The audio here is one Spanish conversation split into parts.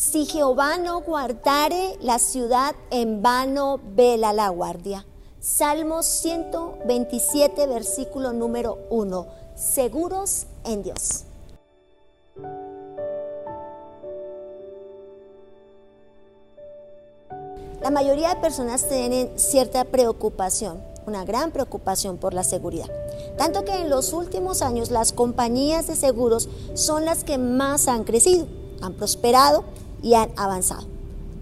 Si Jehová no guardare la ciudad, en vano vela la guardia. Salmo 127, versículo número 1. Seguros en Dios. La mayoría de personas tienen cierta preocupación, una gran preocupación por la seguridad. Tanto que en los últimos años las compañías de seguros son las que más han crecido, han prosperado y han avanzado.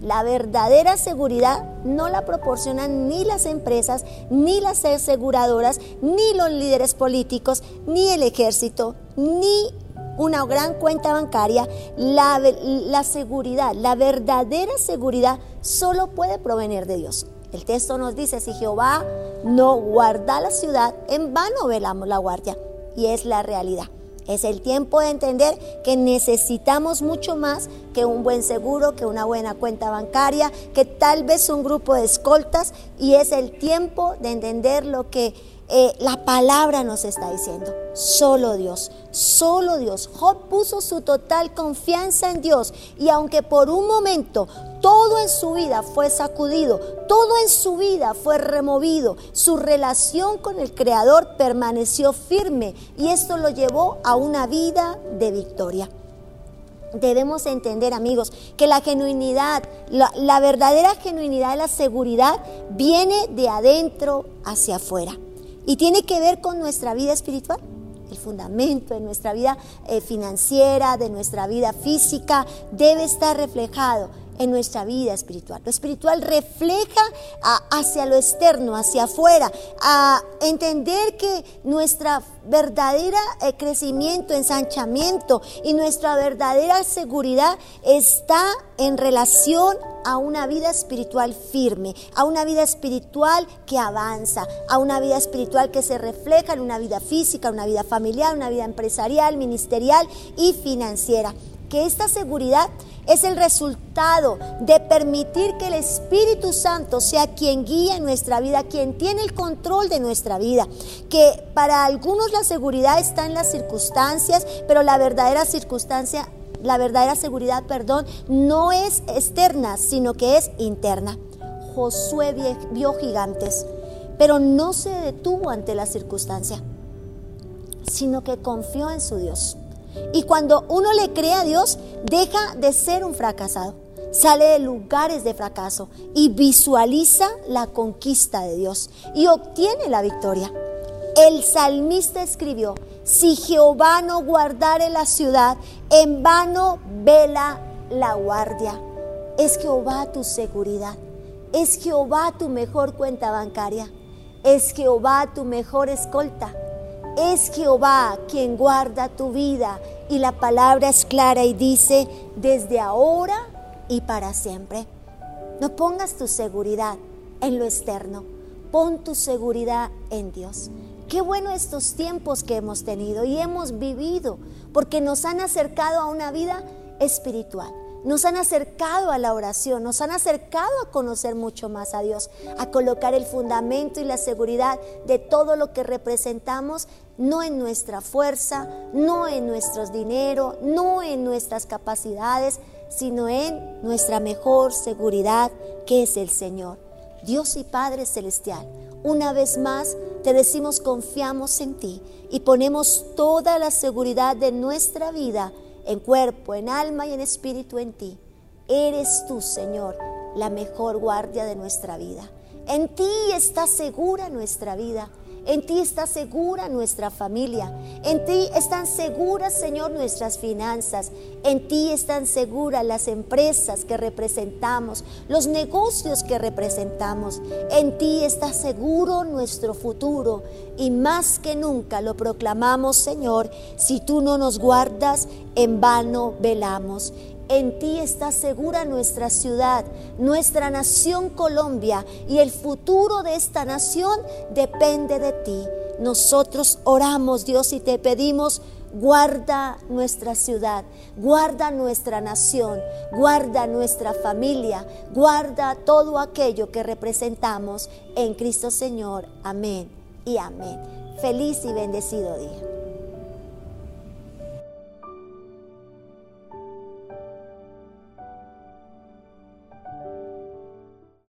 La verdadera seguridad no la proporcionan ni las empresas, ni las aseguradoras, ni los líderes políticos, ni el ejército, ni una gran cuenta bancaria. La, la seguridad, la verdadera seguridad solo puede provenir de Dios. El texto nos dice, si Jehová no guarda la ciudad, en vano velamos la guardia. Y es la realidad. Es el tiempo de entender que necesitamos mucho más que un buen seguro, que una buena cuenta bancaria, que tal vez un grupo de escoltas. Y es el tiempo de entender lo que eh, la palabra nos está diciendo. Solo Dios, solo Dios. Job puso su total confianza en Dios y aunque por un momento todo en su vida fue sacudido, todo en su vida fue removido, su relación con el Creador permaneció firme y esto lo llevó a una vida de victoria. Debemos entender, amigos, que la genuinidad, la, verdadera genuinidad de la seguridad viene de adentro hacia afuera. Y tiene que ver con nuestra vida espiritual, el fundamento de nuestra vida eh, financiera, de nuestra vida física, debe estar reflejado en nuestra vida espiritual. Lo espiritual refleja hacia lo externo, hacia afuera, a entender que nuestra verdadera eh, crecimiento, ensanchamiento y nuestra verdadera seguridad está en relación a una vida espiritual firme, a una vida espiritual que avanza, a una vida espiritual que se refleja en una vida física, una vida familiar, una vida empresarial, ministerial y financiera. Que esta seguridad es el resultado de permitir que el Espíritu Santo sea quien guía nuestra vida, quien tiene el control de nuestra vida. Que para algunos la seguridad está en las circunstancias, pero la verdadera circunstancia, la verdadera seguridad, perdón, no es externa, sino que es interna. Josué vio gigantes, pero no se detuvo ante la circunstancia, sino que confió en su Dios. Y cuando uno le cree a Dios, deja de ser un fracasado. Sale de lugares de fracaso y visualiza la conquista de Dios y obtiene la victoria. El salmista escribió, si Jehová no guardare la ciudad, en vano vela la guardia. Es Jehová tu seguridad. Es Jehová tu mejor cuenta bancaria. Es Jehová tu mejor escolta. Es Jehová quien guarda tu vida y la palabra es clara y dice, desde ahora y para siempre. No pongas tu seguridad en lo externo, pon tu seguridad en Dios. Qué bueno estos tiempos que hemos tenido y hemos vivido, porque nos han acercado a una vida espiritual nos han acercado a la oración, nos han acercado a conocer mucho más a Dios, a colocar el fundamento y la seguridad de todo lo que representamos, no en nuestra fuerza, no en nuestros dinero, no en nuestras capacidades, sino en nuestra mejor seguridad, que es el Señor. Dios y Padre Celestial, una vez más te decimos confiamos en ti y ponemos toda la seguridad de nuestra vida en cuerpo, en alma y en espíritu en ti. Eres tú, Señor, la mejor guardia de nuestra vida. En ti está segura nuestra vida. En ti está segura nuestra familia. En ti están seguras, Señor, nuestras finanzas. En ti están seguras las empresas que representamos, los negocios que representamos. En ti está seguro nuestro futuro. Y más que nunca lo proclamamos, Señor, si tú no nos guardas, en vano velamos. En ti está segura nuestra ciudad, nuestra nación Colombia y el futuro de esta nación depende de ti. Nosotros oramos, Dios, y te pedimos, guarda nuestra ciudad, guarda nuestra nación, guarda nuestra familia, guarda todo aquello que representamos en Cristo Señor. Amén y amén. Feliz y bendecido día.